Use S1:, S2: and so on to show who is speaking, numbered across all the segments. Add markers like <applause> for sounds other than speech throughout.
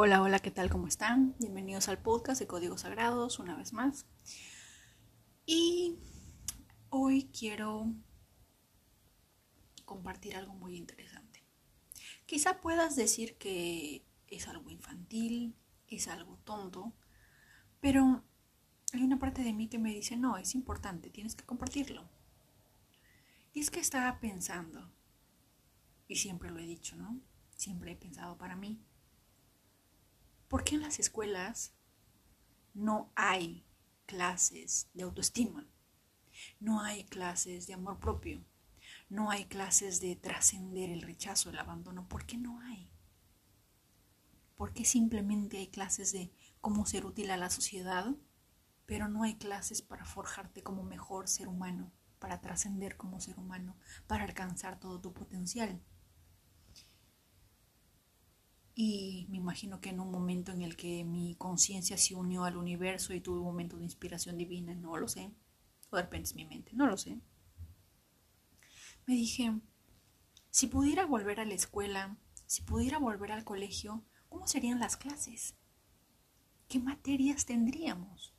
S1: Hola, hola, ¿qué tal? ¿Cómo están? Bienvenidos al podcast de Códigos Sagrados una vez más. Y hoy quiero compartir algo muy interesante. Quizá puedas decir que es algo infantil, es algo tonto, pero hay una parte de mí que me dice, no, es importante, tienes que compartirlo. Y es que estaba pensando, y siempre lo he dicho, ¿no? Siempre he pensado para mí ¿Por qué en las escuelas no hay clases de autoestima? No hay clases de amor propio. No hay clases de trascender el rechazo, el abandono. ¿Por qué no hay? ¿Por qué simplemente hay clases de cómo ser útil a la sociedad, pero no hay clases para forjarte como mejor ser humano, para trascender como ser humano, para alcanzar todo tu potencial? Y me imagino que en un momento en el que mi conciencia se unió al universo y tuve un momento de inspiración divina, no lo sé, o de repente es mi mente, no lo sé, me dije, si pudiera volver a la escuela, si pudiera volver al colegio, ¿cómo serían las clases? ¿Qué materias tendríamos?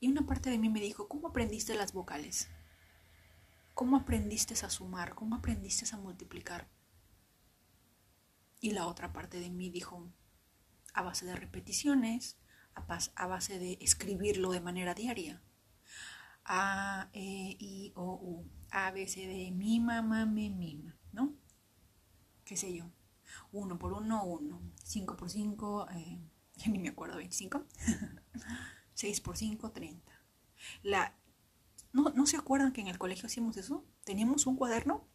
S1: Y una parte de mí me dijo, ¿cómo aprendiste las vocales? ¿Cómo aprendiste a sumar? ¿Cómo aprendiste a multiplicar? Y la otra parte de mí dijo, a base de repeticiones, a, base de escribirlo de manera diaria. A, E, I, O, U. A, B, C, D, mi, mamá, me, mima, ¿no? ¿Qué sé yo? Uno por uno, uno. Cinco por cinco, eh, <laughs> ni me acuerdo, 25. <laughs> Seis por cinco, 30. La, ¿no, ¿No se acuerdan que en el colegio hacíamos eso? Teníamos un cuaderno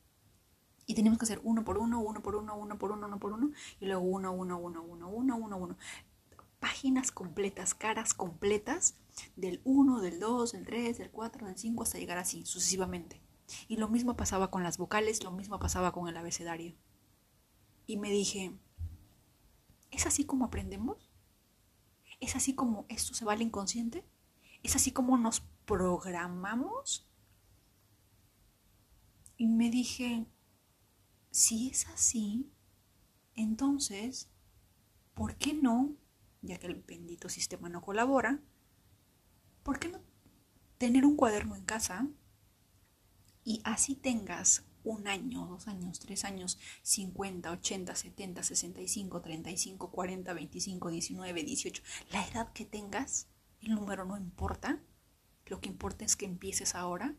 S1: y tenemos que hacer uno por uno, uno por uno, uno por uno, uno por uno, y luego uno, uno, uno, uno, uno, uno, uno. Páginas completas, caras completas del 1, del 2, del 3, del 4, del 5, hasta llegar así, sucesivamente. Y lo mismo pasaba con las vocales, lo mismo pasaba con el abecedario. Y me dije, ¿es así como aprendemos? ¿Es así como esto se va al inconsciente? ¿Es así como nos programamos? Y me dije, si es así, entonces, ¿por qué no, ya que el bendito sistema no colabora, ¿por qué no tener un cuaderno en casa y así tengas un año, dos años, tres años, 50, 80, 70, 65, 35, 40, 25, 19, 18, la edad que tengas, el número no importa, lo que importa es que empieces ahora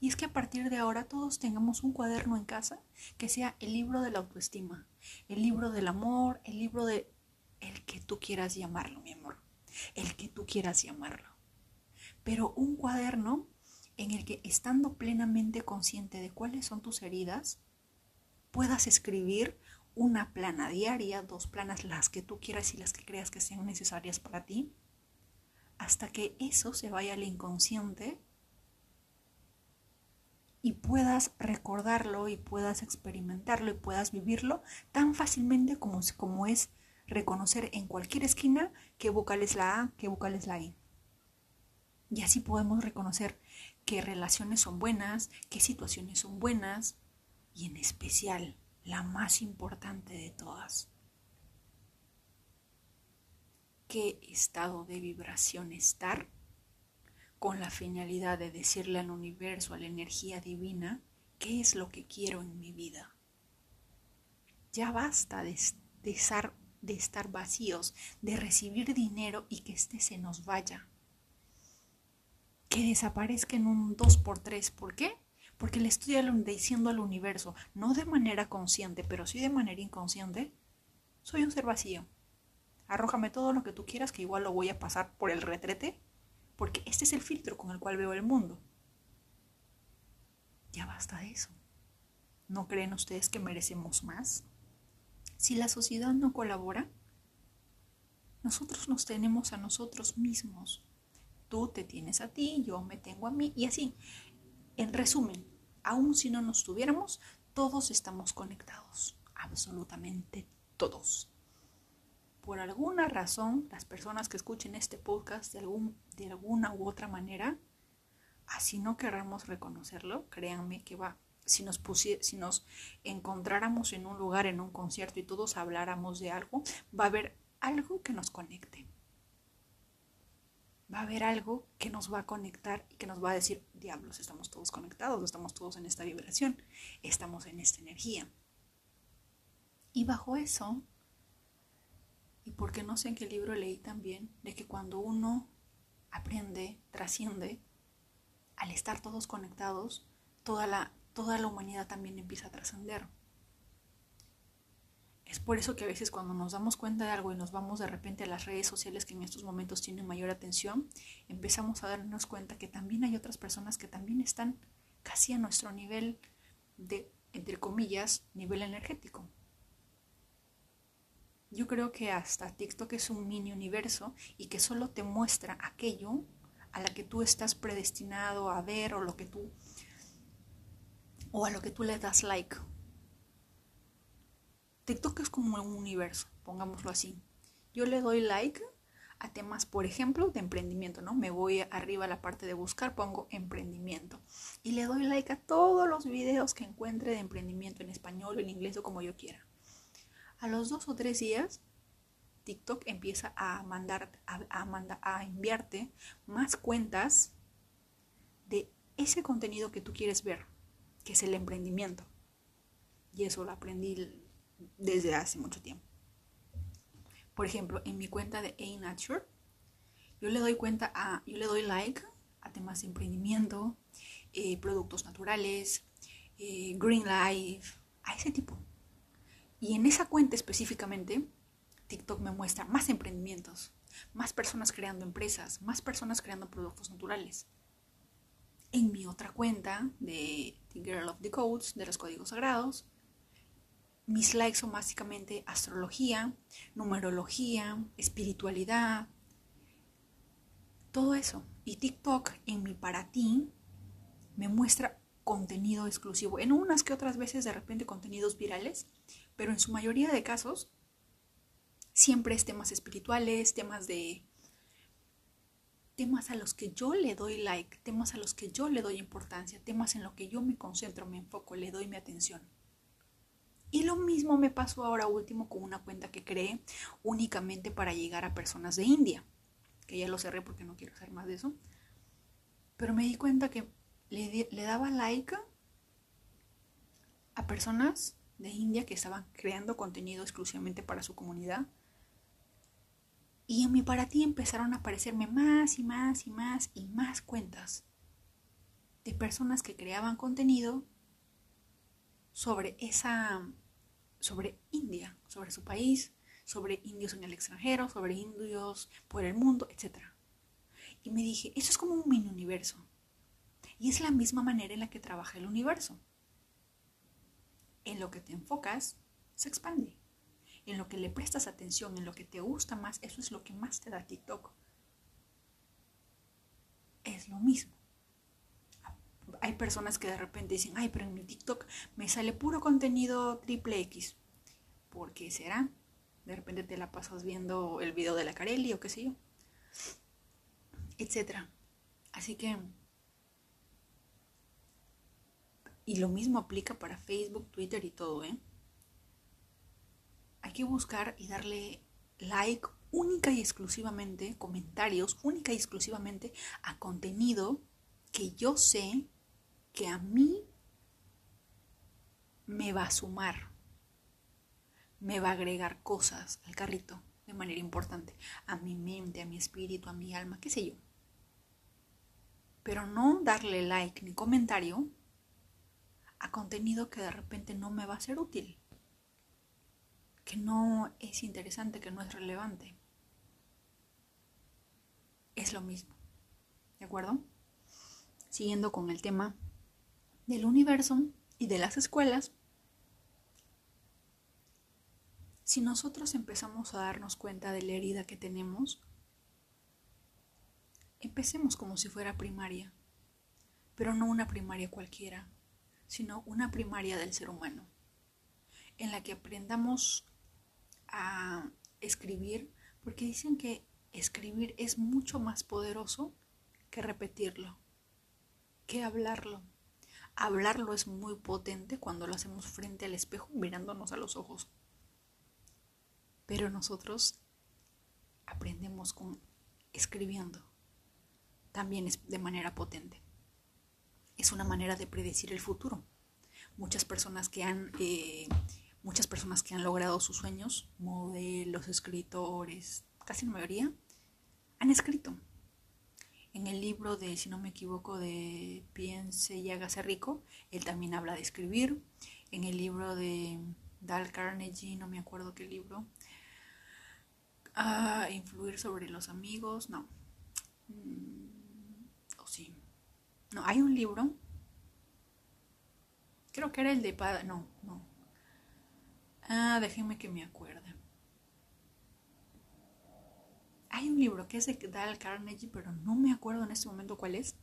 S1: y es que a partir de ahora todos tengamos un cuaderno en casa que sea el libro de la autoestima, el libro del amor, el libro de el que tú quieras llamarlo, mi amor, el que tú quieras llamarlo. Pero un cuaderno en el que estando plenamente consciente de cuáles son tus heridas, puedas escribir una plana diaria, dos planas, las que tú quieras y las que creas que sean necesarias para ti, hasta que eso se vaya al inconsciente y puedas recordarlo y puedas experimentarlo y puedas vivirlo tan fácilmente como, como es reconocer en cualquier esquina qué vocal es la A, qué vocal es la I. Y así podemos reconocer qué relaciones son buenas, qué situaciones son buenas y en especial la más importante de todas. ¿Qué estado de vibración estar con la finalidad de decirle al universo, a la energía divina, qué es lo que quiero en mi vida. Ya basta de, estar, de estar vacíos, de recibir dinero y que éste se nos vaya. Que desaparezca en un 2x3. ¿Por qué? Porque le estoy diciendo al universo, no de manera consciente, pero sí de manera inconsciente, soy un ser vacío. Arrójame todo lo que tú quieras, que igual lo voy a pasar por el retrete porque este es el filtro con el cual veo el mundo. Ya basta de eso. ¿No creen ustedes que merecemos más? Si la sociedad no colabora, nosotros nos tenemos a nosotros mismos. Tú te tienes a ti, yo me tengo a mí y así. En resumen, aun si no nos tuviéramos, todos estamos conectados, absolutamente todos por alguna razón, las personas que escuchen este podcast de, algún, de alguna u otra manera, así no querramos reconocerlo, créanme que va si nos, si nos encontráramos en un lugar, en un concierto y todos habláramos de algo, va a haber algo que nos conecte. Va a haber algo que nos va a conectar y que nos va a decir, diablos, estamos todos conectados, estamos todos en esta vibración, estamos en esta energía. Y bajo eso, y porque no sé en qué libro leí también, de que cuando uno aprende, trasciende, al estar todos conectados, toda la toda la humanidad también empieza a trascender. Es por eso que a veces cuando nos damos cuenta de algo y nos vamos de repente a las redes sociales que en estos momentos tienen mayor atención, empezamos a darnos cuenta que también hay otras personas que también están casi a nuestro nivel de, entre comillas, nivel energético. Yo creo que hasta TikTok es un mini universo y que solo te muestra aquello a la que tú estás predestinado a ver o lo que tú o a lo que tú le das like. TikTok es como un universo, pongámoslo así. Yo le doy like a temas, por ejemplo, de emprendimiento, ¿no? Me voy arriba a la parte de buscar, pongo emprendimiento y le doy like a todos los videos que encuentre de emprendimiento en español o en inglés o como yo quiera. A los dos o tres días, TikTok empieza a mandar, a, a, enviarte más cuentas de ese contenido que tú quieres ver que es el emprendimiento. Y eso lo aprendí desde hace mucho tiempo. Por ejemplo, en mi cuenta de A Nature, yo le doy cuenta a, yo le doy like a temas de emprendimiento, eh, productos naturales, eh, green life, a ese tipo. Y en esa cuenta específicamente, TikTok me muestra más emprendimientos, más personas creando empresas, más personas creando productos naturales en mi otra cuenta de The Girl of the Codes, de los códigos sagrados. Mis likes son básicamente astrología, numerología, espiritualidad, todo eso. Y TikTok en mi para ti me muestra contenido exclusivo. En unas que otras veces de repente contenidos virales, pero en su mayoría de casos siempre es temas espirituales, temas de temas a los que yo le doy like, temas a los que yo le doy importancia, temas en los que yo me concentro, me enfoco, le doy mi atención. Y lo mismo me pasó ahora último con una cuenta que creé únicamente para llegar a personas de India, que ya lo cerré porque no quiero hacer más de eso. Pero me di cuenta que le, le daba like a personas de India que estaban creando contenido exclusivamente para su comunidad y en mi para ti empezaron a aparecerme más y más y más y más cuentas de personas que creaban contenido sobre esa sobre India, sobre su país, sobre indios en el extranjero, sobre indios por el mundo, etc. Y me dije, eso es como un mini universo. Y es la misma manera en la que trabaja el universo. En lo que te enfocas, se expande en lo que le prestas atención, en lo que te gusta más, eso es lo que más te da TikTok. Es lo mismo. Hay personas que de repente dicen, ay, pero en mi TikTok me sale puro contenido triple X. ¿Por qué será? De repente te la pasas viendo el video de la Carelli o qué sé yo. Etcétera. Así que... Y lo mismo aplica para Facebook, Twitter y todo, ¿eh? hay que buscar y darle like única y exclusivamente, comentarios única y exclusivamente a contenido que yo sé que a mí me va a sumar, me va a agregar cosas al carrito de manera importante, a mi mente, a mi espíritu, a mi alma, qué sé yo. Pero no darle like ni comentario a contenido que de repente no me va a ser útil que no es interesante, que no es relevante. Es lo mismo. ¿De acuerdo? Siguiendo con el tema del universo y de las escuelas, si nosotros empezamos a darnos cuenta de la herida que tenemos, empecemos como si fuera primaria, pero no una primaria cualquiera, sino una primaria del ser humano, en la que aprendamos a escribir porque dicen que escribir es mucho más poderoso que repetirlo, que hablarlo. hablarlo es muy potente cuando lo hacemos frente al espejo mirándonos a los ojos. Pero nosotros aprendemos con escribiendo. También es de manera potente. Es una manera de predecir el futuro. Muchas personas que han, eh, muchas personas que han logrado sus sueños, modelos, escritores, casi la mayoría, han escrito. En el libro de, si no me equivoco, de Piense y hágase rico, él también habla de escribir. En el libro de Dal Carnegie, no me acuerdo qué libro, a influir sobre los amigos, no. No, hay un libro. Creo que era el de No, no. Ah, déjenme que me acuerde. Hay un libro que es de Dale Carnegie, pero no me acuerdo en este momento cuál es,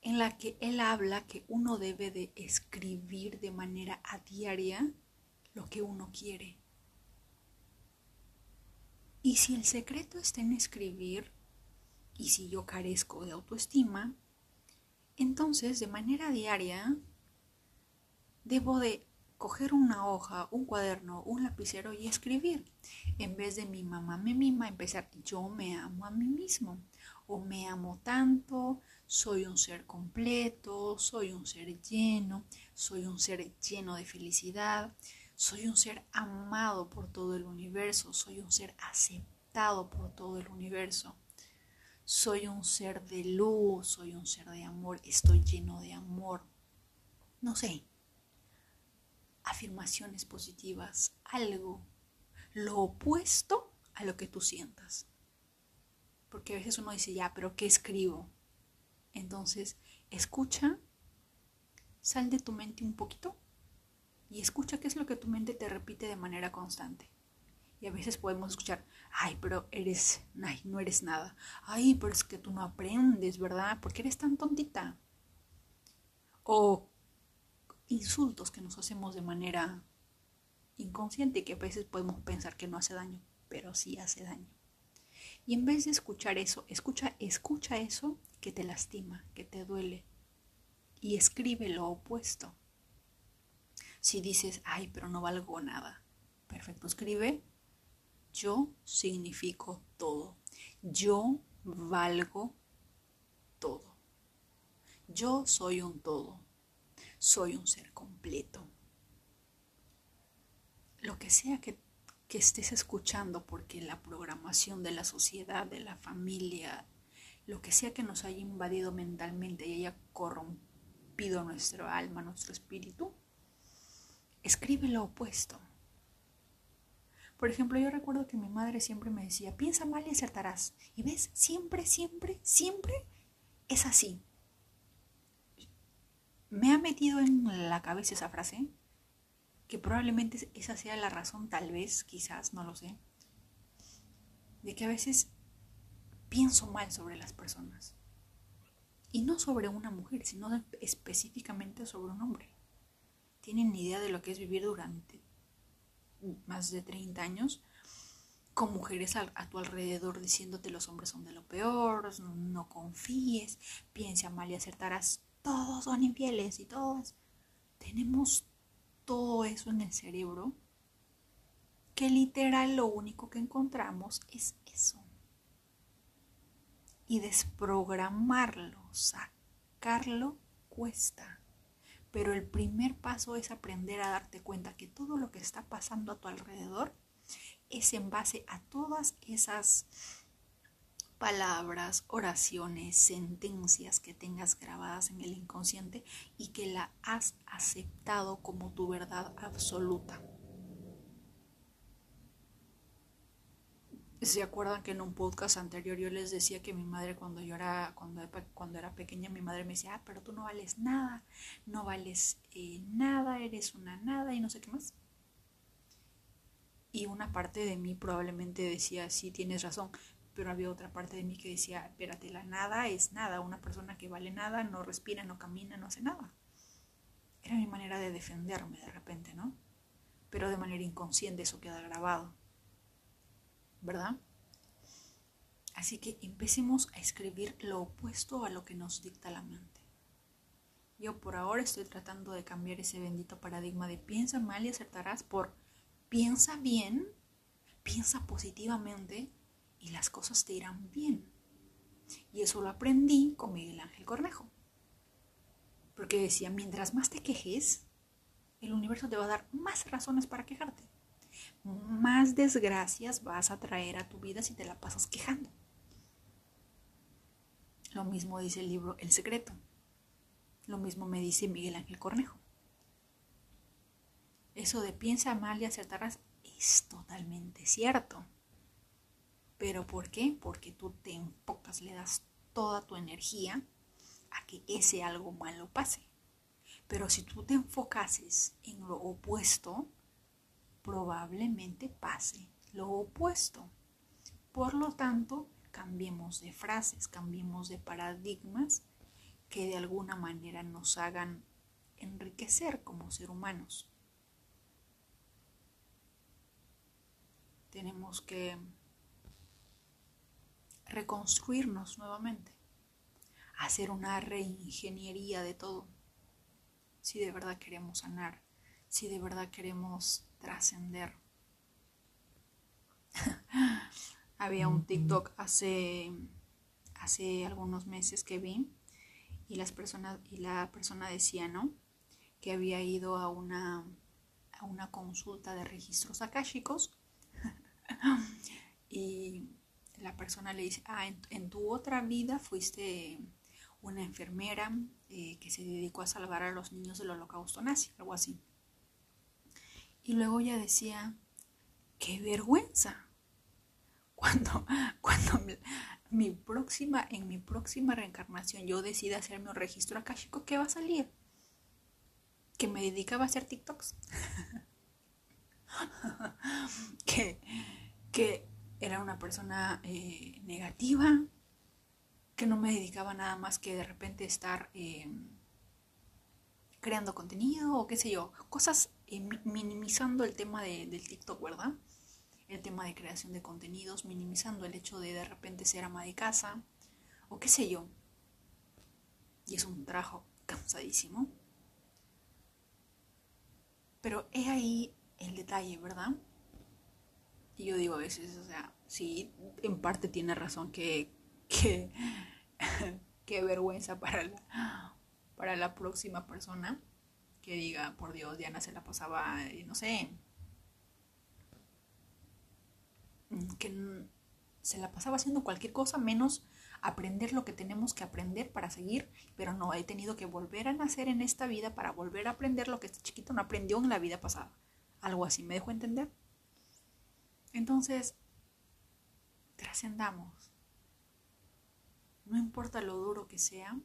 S1: en la que él habla que uno debe de escribir de manera a diaria lo que uno quiere. Y si el secreto está en escribir, y si yo carezco de autoestima, entonces de manera diaria debo de coger una hoja, un cuaderno, un lapicero y escribir. En vez de mi mamá me mima, empezar yo me amo a mí mismo. O me amo tanto, soy un ser completo, soy un ser lleno, soy un ser lleno de felicidad, soy un ser amado por todo el universo, soy un ser aceptado por todo el universo. Soy un ser de luz, soy un ser de amor, estoy lleno de amor. No sé, afirmaciones positivas, algo, lo opuesto a lo que tú sientas. Porque a veces uno dice, ya, pero ¿qué escribo? Entonces, escucha, sal de tu mente un poquito y escucha qué es lo que tu mente te repite de manera constante. Y a veces podemos escuchar, ay, pero eres, ay, no eres nada. Ay, pero es que tú no aprendes, ¿verdad? Porque eres tan tontita. O insultos que nos hacemos de manera inconsciente y que a veces podemos pensar que no hace daño, pero sí hace daño. Y en vez de escuchar eso, escucha, escucha eso que te lastima, que te duele, y escribe lo opuesto. Si dices, ay, pero no valgo nada, perfecto, escribe, yo significo todo, yo valgo todo, yo soy un todo, soy un ser completo. Lo que sea que, que estés escuchando, porque la programación de la sociedad, de la familia, lo que sea que nos haya invadido mentalmente y haya corrompido nuestro alma, nuestro espíritu, escribe lo opuesto. Por ejemplo, yo recuerdo que mi madre siempre me decía, piensa mal y acertarás. Y ves, siempre, siempre, siempre es así. Me ha metido en la cabeza esa frase, que probablemente esa sea la razón, tal vez, quizás, no lo sé, de que a veces pienso mal sobre las personas. Y no sobre una mujer, sino específicamente sobre un hombre tienen idea de lo que es vivir durante más de 30 años con mujeres a, tu alrededor diciéndote los hombres son de lo peor, no, confíes, piensa mal y acertarás, todos son infieles y todos. Tenemos todo eso en el cerebro que literal lo único que encontramos es eso. Y desprogramarlo, sacarlo, cuesta. Pero el primer paso es aprender a darte cuenta que todo lo que está pasando a tu alrededor es en base a todas esas palabras, oraciones, sentencias que tengas grabadas en el inconsciente y que la has aceptado como tu verdad absoluta. ¿Se acuerdan que en un podcast anterior yo les decía que mi madre cuando yo era, cuando, era pequeña, mi madre me decía, ah, pero tú no vales nada, no vales eh, nada, eres una nada y no sé qué más? Y una parte de mí probablemente decía, sí, tienes razón, pero había otra parte de mí que decía, espérate, la nada es nada, una persona que vale nada, no respira, no camina, no hace nada. Era mi manera de defenderme de repente, ¿no? Pero de manera inconsciente eso queda grabado. ¿Verdad? Así que empecemos a escribir lo opuesto a lo que nos dicta la mente. Yo por ahora estoy tratando de cambiar ese bendito paradigma de piensa mal y acertarás por piensa bien, piensa positivamente y las cosas te irán bien. Y eso lo aprendí con Miguel Ángel Cornejo. Porque decía, mientras más te quejes, el universo te va a dar más razones para quejarte. Más desgracias vas a traer a tu vida si te la pasas quejando. Lo mismo dice el libro El Secreto. Lo mismo me dice Miguel Ángel Cornejo. Eso de piensa mal y acertarás es totalmente cierto. ¿Pero por qué? Porque tú te enfocas, le das toda tu energía a que ese algo malo pase. Pero si tú te enfocases en lo opuesto, probablemente pase lo opuesto. Por lo tanto, cambiemos de frases, cambiemos de paradigmas que de alguna manera nos hagan enriquecer como ser humanos. Tenemos que reconstruirnos nuevamente, hacer una reingeniería de todo, si de verdad queremos sanar, si de verdad queremos trascender. <laughs> Había un TikTok hace, hace algunos meses que vi y, las personas, y la persona decía, ¿no? Que había ido a una, a una consulta de registros akáshicos <laughs> y la persona le dice, ah, en, tu otra vida fuiste una enfermera eh, que se dedicó a salvar a los niños del holocausto nazi, algo así. Y luego ella decía, qué vergüenza. Cuando, <laughs> cuando mi, próxima, en mi próxima reencarnación yo decida hacerme un registro akáshico, ¿qué va a salir? Que me dedicaba a hacer TikToks. <laughs> que, que era una persona eh, negativa, que no me dedicaba nada más que de repente estar eh, creando contenido o qué sé yo, cosas minimizando el tema de, del TikTok, ¿verdad? El tema de creación de contenidos, minimizando el hecho de de repente ser ama de casa o qué sé yo. Y es un trabajo cansadísimo. Pero es ahí el detalle, ¿verdad? Y yo digo a veces, o sea, sí, en parte tiene razón que, que, <laughs> qué vergüenza para la, para la próxima persona que diga, por Dios, Diana se la pasaba, eh, no sé, que se la pasaba haciendo cualquier cosa menos aprender lo que tenemos que aprender para seguir, pero no, he tenido que volver a nacer en esta vida para volver a aprender lo que este chiquito no aprendió en la vida pasada. Algo así, ¿me dejo entender? Entonces, trascendamos. No importa lo duro que sea,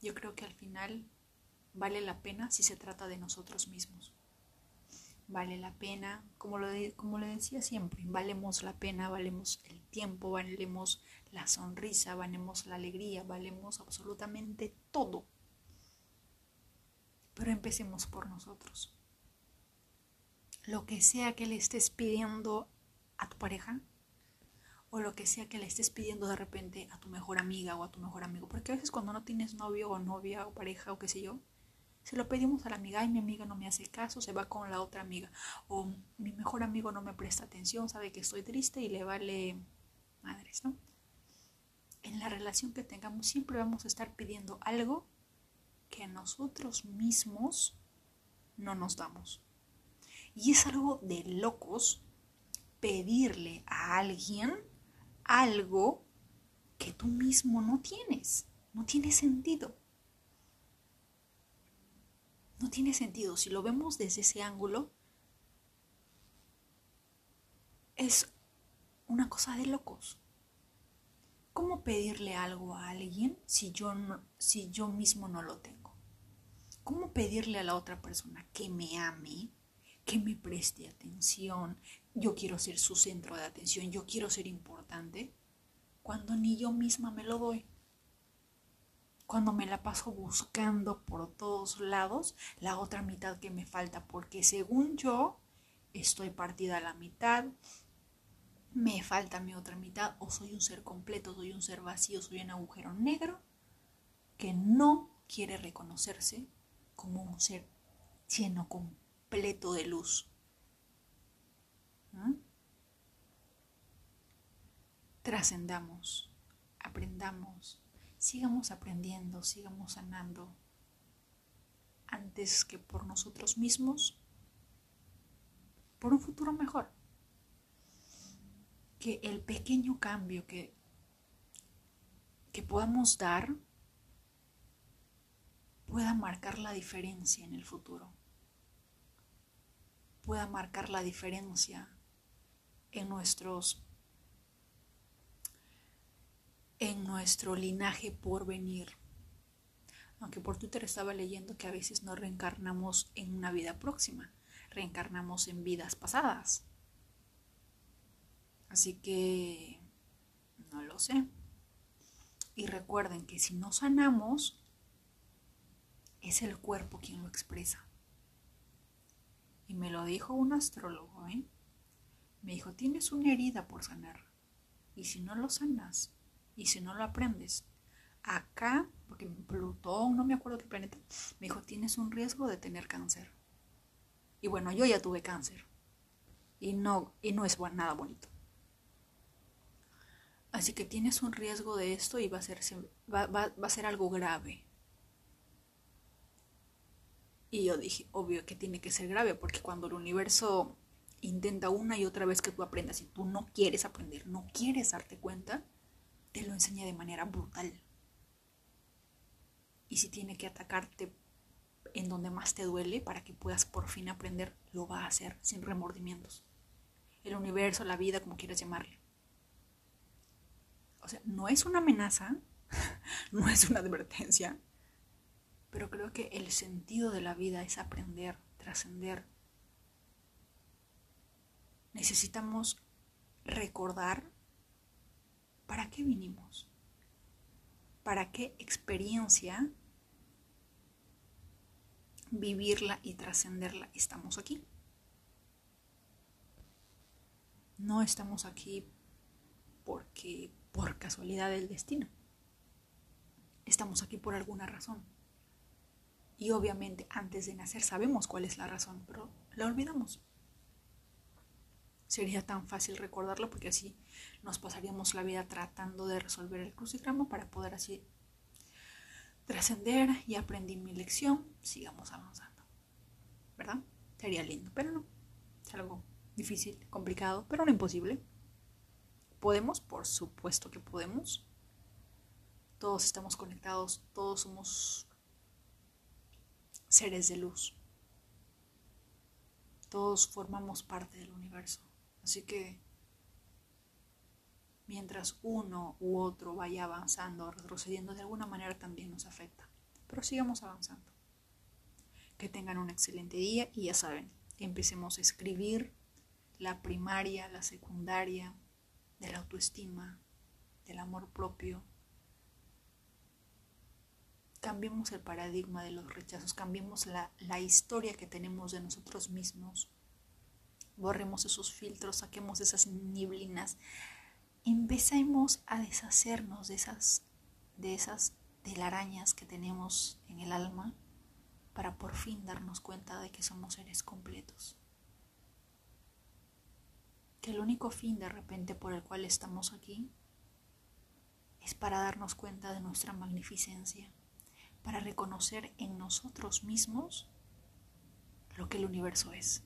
S1: yo creo que al final vale la pena si se trata de nosotros mismos. Vale la pena, como lo, como le decía siempre, valemos la pena, valemos el tiempo, valemos la sonrisa, valemos la alegría, valemos absolutamente todo. Pero empecemos por nosotros. Lo que sea que le estés pidiendo a tu pareja o lo que sea que le estés pidiendo de repente a tu mejor amiga o a tu mejor amigo. Porque a veces cuando no tienes novio o novia o pareja o qué sé yo, se lo pedimos a la amiga y mi amiga no me hace caso, se va con la otra amiga. O mi mejor amigo no me presta atención, sabe que estoy triste y le vale madres, ¿no? En la relación que tengamos siempre vamos a estar pidiendo algo que nosotros mismos no nos damos. Y es algo de locos pedirle a alguien algo que tú mismo no tienes. No tiene sentido. No tiene sentido. Si lo vemos desde ese ángulo, es una cosa de locos. ¿Cómo pedirle algo a alguien si yo, si yo mismo no lo tengo? ¿Cómo pedirle a la otra persona que me ame, que me preste atención, yo quiero ser su centro de atención, yo quiero ser importante, cuando ni yo misma me lo doy. Cuando me la paso buscando por todos lados la otra mitad que me falta, porque según yo estoy partida a la mitad, me falta mi otra mitad, o soy un ser completo, soy un ser vacío, soy un agujero negro que no quiere reconocerse como un ser lleno completo de luz. ¿Mm? Trascendamos, aprendamos, sigamos aprendiendo, sigamos sanando, antes que por nosotros mismos, por un futuro mejor. Que el pequeño cambio que, que podamos dar pueda marcar la diferencia en el futuro, pueda marcar la diferencia en nuestros en nuestro linaje por venir. Aunque por Twitter estaba leyendo que a veces no reencarnamos en una vida próxima, reencarnamos en vidas pasadas. Así que no lo sé. Y recuerden que si no sanamos, es el cuerpo quien lo expresa. Y me lo dijo un astrólogo, ¿eh? Me dijo, tienes una herida por sanar. Y si no lo sanas, y si no lo aprendes, acá, porque Plutón, no me acuerdo qué planeta, me dijo, tienes un riesgo de tener cáncer. Y bueno, yo ya tuve cáncer. Y no, y no es nada bonito. Así que tienes un riesgo de esto y va a ser, va, va a ser algo grave. Y yo dije, obvio que tiene que ser grave, porque cuando el universo intenta una y otra vez que tú aprendas y tú no quieres aprender, no quieres darte cuenta, te lo enseña de manera brutal. Y si tiene que atacarte en donde más te duele para que puedas por fin aprender, lo va a hacer sin remordimientos. El universo, la vida, como quieras llamarle. O sea, no es una amenaza, <laughs> no es una advertencia, pero creo que el sentido de la vida es aprender, trascender. Necesitamos recordar para qué vinimos, para qué experiencia vivirla y trascenderla estamos aquí. No estamos aquí porque por casualidad del destino. Estamos aquí por alguna razón. Y obviamente antes de nacer sabemos cuál es la razón, pero la olvidamos. Sería tan fácil recordarlo porque así nos pasaríamos la vida tratando de resolver el crucigrama para poder así trascender y aprendí mi lección, sigamos avanzando. ¿Verdad? Sería lindo, pero no. Es algo difícil, complicado, pero no imposible. ¿Podemos? Por supuesto que podemos. Todos estamos conectados, todos somos seres de luz. Todos formamos parte del universo. Así que mientras uno u otro vaya avanzando o retrocediendo, de alguna manera también nos afecta. Pero sigamos avanzando. Que tengan un excelente día y ya saben, empecemos a escribir la primaria, la secundaria, de la autoestima, del amor propio, cambiemos el paradigma de los rechazos, cambiemos la, la historia que tenemos de nosotros mismos, borremos esos filtros, saquemos esas niblinas, empecemos a deshacernos de esas, de esas telarañas que tenemos en el alma para por fin darnos cuenta de que somos seres completos. Que el único fin de repente por el cual estamos aquí es para darnos cuenta de nuestra magnificencia para reconocer en nosotros mismos lo que el universo es.